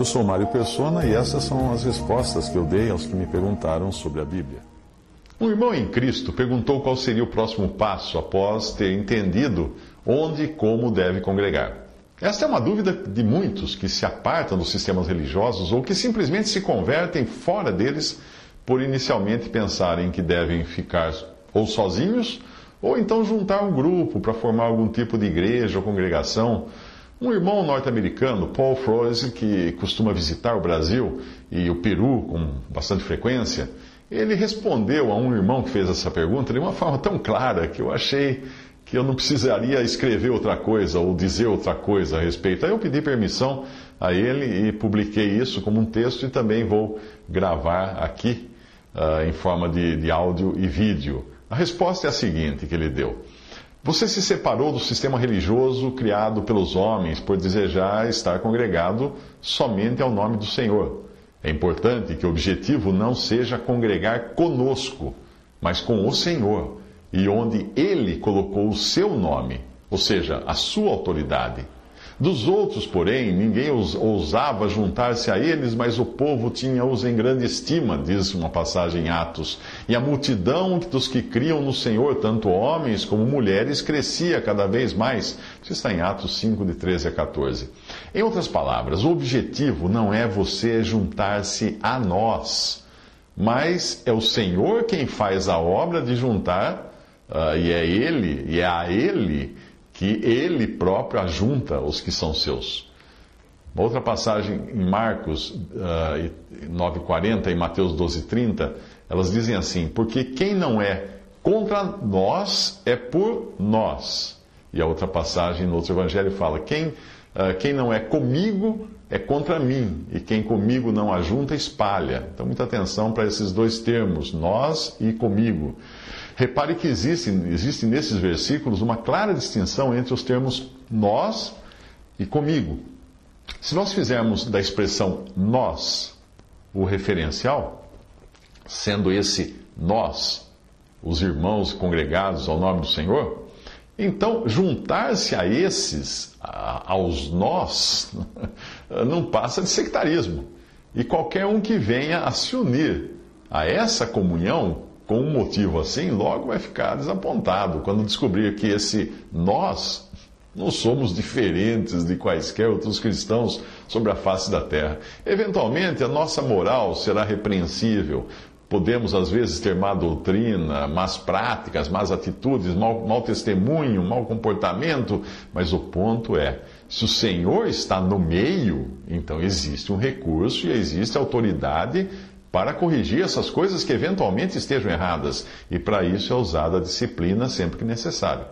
Eu sou Mário Persona e essas são as respostas que eu dei aos que me perguntaram sobre a Bíblia. Um irmão em Cristo perguntou qual seria o próximo passo após ter entendido onde e como deve congregar. Esta é uma dúvida de muitos que se apartam dos sistemas religiosos ou que simplesmente se convertem fora deles por inicialmente pensarem que devem ficar ou sozinhos ou então juntar um grupo para formar algum tipo de igreja ou congregação. Um irmão norte-americano, Paul Froese, que costuma visitar o Brasil e o Peru com bastante frequência, ele respondeu a um irmão que fez essa pergunta de uma forma tão clara que eu achei que eu não precisaria escrever outra coisa ou dizer outra coisa a respeito. Aí eu pedi permissão a ele e publiquei isso como um texto e também vou gravar aqui uh, em forma de, de áudio e vídeo. A resposta é a seguinte que ele deu. Você se separou do sistema religioso criado pelos homens por desejar estar congregado somente ao nome do Senhor. É importante que o objetivo não seja congregar conosco, mas com o Senhor, e onde Ele colocou o seu nome, ou seja, a sua autoridade. Dos outros, porém, ninguém ousava juntar-se a eles, mas o povo tinha-os em grande estima, diz uma passagem em Atos. E a multidão dos que criam no Senhor, tanto homens como mulheres, crescia cada vez mais. Isso está em Atos 5, de 13 a 14. Em outras palavras, o objetivo não é você juntar-se a nós, mas é o Senhor quem faz a obra de juntar, uh, e é Ele, e é a Ele que ele próprio ajunta os que são seus. Uma outra passagem em Marcos uh, 9,40 e Mateus 12,30, elas dizem assim: Porque quem não é contra nós é por nós. E a outra passagem no outro evangelho fala: Quem, uh, quem não é comigo é contra mim, e quem comigo não ajunta, espalha. Então, muita atenção para esses dois termos, nós e comigo. Repare que existe, existe nesses versículos uma clara distinção entre os termos nós e comigo. Se nós fizermos da expressão nós o referencial, sendo esse nós os irmãos congregados ao nome do Senhor, então juntar-se a esses, aos nós, não passa de sectarismo. E qualquer um que venha a se unir a essa comunhão com um motivo assim, logo vai ficar desapontado quando descobrir que esse nós não somos diferentes de quaisquer outros cristãos sobre a face da terra. Eventualmente, a nossa moral será repreensível. Podemos, às vezes, ter má doutrina, más práticas, más atitudes, mau, mau testemunho, mau comportamento, mas o ponto é: se o Senhor está no meio, então existe um recurso e existe autoridade para corrigir essas coisas que eventualmente estejam erradas, e para isso é usada a disciplina sempre que necessário.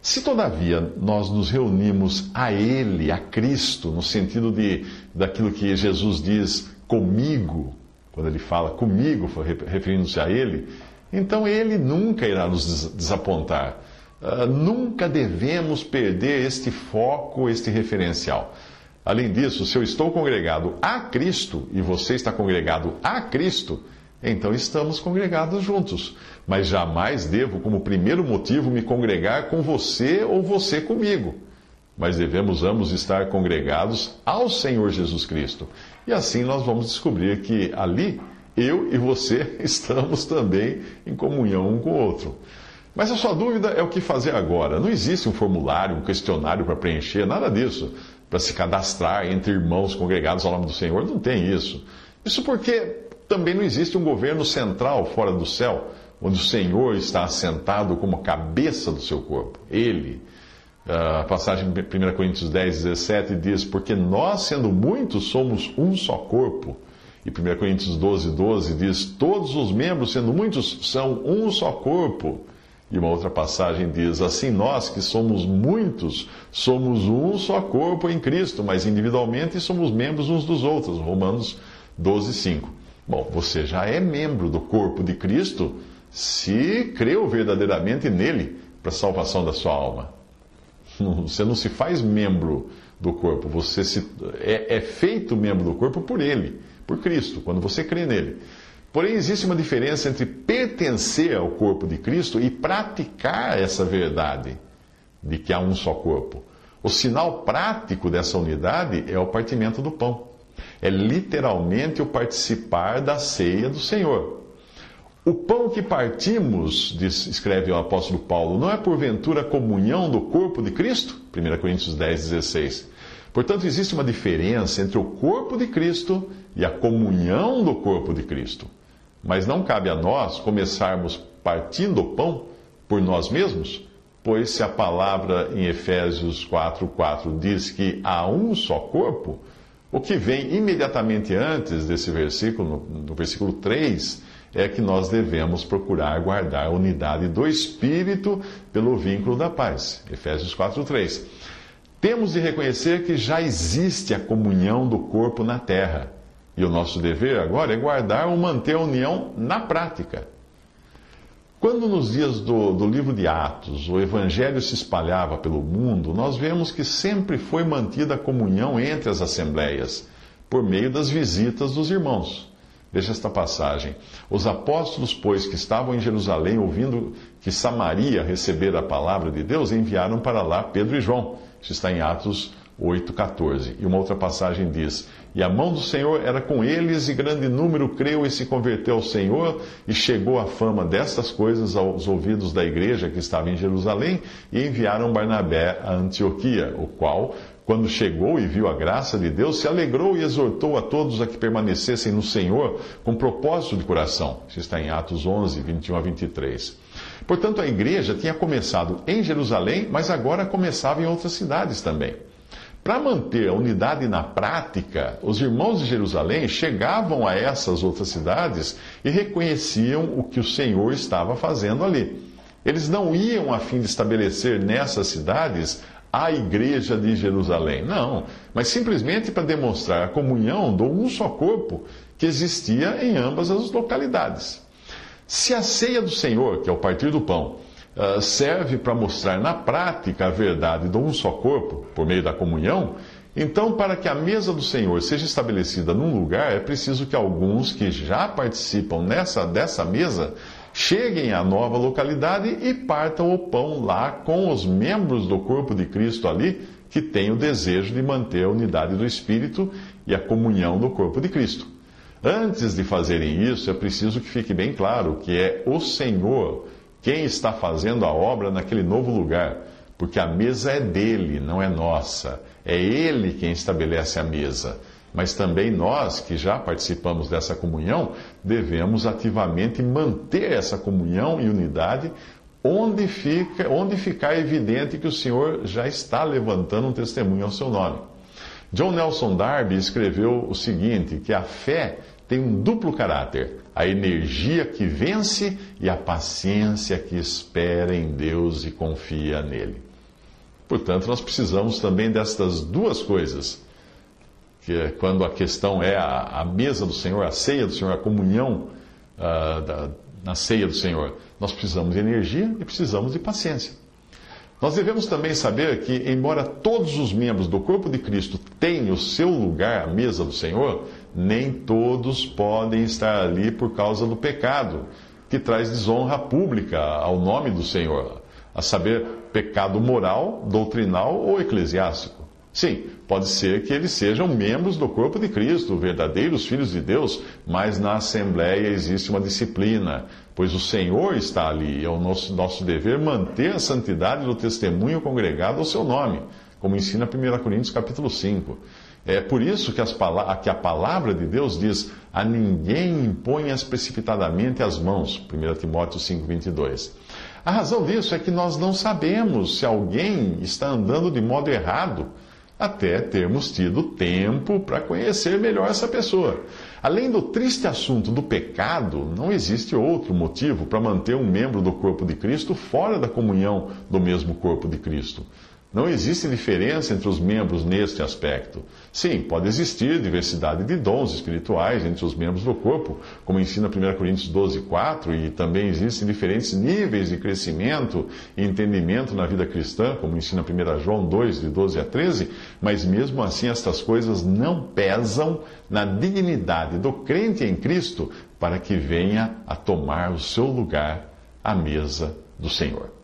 Se, todavia, nós nos reunimos a Ele, a Cristo, no sentido de, daquilo que Jesus diz comigo, quando ele fala comigo, referindo-se a Ele, então Ele nunca irá nos desapontar. Uh, nunca devemos perder este foco, este referencial. Além disso, se eu estou congregado a Cristo e você está congregado a Cristo, então estamos congregados juntos. Mas jamais devo, como primeiro motivo, me congregar com você ou você comigo. Mas devemos ambos estar congregados ao Senhor Jesus Cristo. E assim nós vamos descobrir que ali eu e você estamos também em comunhão um com o outro. Mas a sua dúvida é o que fazer agora. Não existe um formulário, um questionário para preencher, nada disso para se cadastrar entre irmãos congregados ao nome do Senhor. Não tem isso. Isso porque também não existe um governo central fora do céu, onde o Senhor está assentado como cabeça do seu corpo. Ele. A passagem de 1 Coríntios 10, 17 diz: Porque nós, sendo muitos, somos um só corpo. E 1 Coríntios 12, 12 diz: Todos os membros, sendo muitos, são um só corpo E uma outra passagem diz: Assim nós, que somos muitos, somos um só corpo em Cristo, mas individualmente somos membros uns dos outros. Romanos 12, 5. Bom, você já é membro do corpo de Cristo se creu verdadeiramente nele para a salvação da sua alma. Você não se faz membro do corpo, você se, é, é feito membro do corpo por ele, por Cristo, quando você crê nele. Porém, existe uma diferença entre pertencer ao corpo de Cristo e praticar essa verdade de que há um só corpo. O sinal prático dessa unidade é o partimento do pão. É literalmente o participar da ceia do Senhor. O pão que partimos, diz, escreve o apóstolo Paulo, não é porventura comunhão do corpo de Cristo? 1 Coríntios 10, 16. Portanto, existe uma diferença entre o corpo de Cristo e a comunhão do corpo de Cristo. Mas não cabe a nós começarmos partindo o pão por nós mesmos, pois se a palavra em Efésios 4:4 4 diz que há um só corpo, o que vem imediatamente antes desse versículo, no versículo 3, é que nós devemos procurar guardar a unidade do Espírito pelo vínculo da paz. Efésios 4:3. Temos de reconhecer que já existe a comunhão do corpo na terra. E o nosso dever agora é guardar ou manter a união na prática. Quando nos dias do, do livro de Atos o evangelho se espalhava pelo mundo, nós vemos que sempre foi mantida a comunhão entre as assembleias, por meio das visitas dos irmãos. Veja esta passagem. Os apóstolos, pois, que estavam em Jerusalém ouvindo que Samaria recebera a palavra de Deus, enviaram para lá Pedro e João. Isso está em Atos 8,14. E uma outra passagem diz: E a mão do Senhor era com eles, e grande número creu e se converteu ao Senhor, e chegou a fama destas coisas aos ouvidos da igreja que estava em Jerusalém, e enviaram Barnabé a Antioquia, o qual, quando chegou e viu a graça de Deus, se alegrou e exortou a todos a que permanecessem no Senhor com propósito de coração. Isso está em Atos 11, 21 a 23. Portanto, a igreja tinha começado em Jerusalém, mas agora começava em outras cidades também. Para manter a unidade na prática, os irmãos de Jerusalém chegavam a essas outras cidades e reconheciam o que o Senhor estava fazendo ali. Eles não iam a fim de estabelecer nessas cidades a igreja de Jerusalém, não, mas simplesmente para demonstrar a comunhão do um só corpo que existia em ambas as localidades. Se a ceia do Senhor, que é o partir do pão, serve para mostrar na prática a verdade de um só corpo, por meio da comunhão, então, para que a mesa do Senhor seja estabelecida num lugar, é preciso que alguns que já participam nessa, dessa mesa cheguem à nova localidade e partam o pão lá com os membros do corpo de Cristo ali, que têm o desejo de manter a unidade do Espírito e a comunhão do corpo de Cristo. Antes de fazerem isso, é preciso que fique bem claro que é o Senhor quem está fazendo a obra naquele novo lugar, porque a mesa é dele, não é nossa. É ele quem estabelece a mesa. Mas também nós, que já participamos dessa comunhão, devemos ativamente manter essa comunhão e unidade onde, fica, onde ficar evidente que o Senhor já está levantando um testemunho ao seu nome. John Nelson Darby escreveu o seguinte: que a fé tem um duplo caráter: a energia que vence e a paciência que espera em Deus e confia nele. Portanto, nós precisamos também destas duas coisas. Que é quando a questão é a, a, mesa do Senhor, a ceia do Senhor, a comunhão uh, da, na ceia do Senhor. Nós precisamos de energia e precisamos de paciência. Nós devemos também saber que, embora todos os membros do corpo de Cristo tenham o seu lugar à mesa do Senhor, nem todos podem estar ali por causa do pecado, que traz desonra pública ao nome do Senhor, a saber, pecado moral, doutrinal ou eclesiástico. Sim, pode ser que eles sejam membros do corpo de Cristo, verdadeiros filhos de Deus, mas na Assembleia existe uma disciplina, pois o Senhor está ali e é o nosso, nosso dever manter a santidade do testemunho congregado ao seu nome, como ensina 1 Coríntios capítulo 5. É por isso que, que a palavra de Deus diz: a ninguém imponhas precipitadamente as mãos. 1 Timóteo 5,22. A razão disso é que nós não sabemos se alguém está andando de modo errado até termos tido tempo para conhecer melhor essa pessoa. Além do triste assunto do pecado, não existe outro motivo para manter um membro do corpo de Cristo fora da comunhão do mesmo corpo de Cristo. Não existe diferença entre os membros neste aspecto. Sim, pode existir diversidade de dons espirituais entre os membros do corpo, como ensina 1 Coríntios 12, 4, e também existem diferentes níveis de crescimento e entendimento na vida cristã, como ensina 1 João 2, de 12 a 13, mas mesmo assim estas coisas não pesam na dignidade do crente em Cristo para que venha a tomar o seu lugar à mesa do Senhor.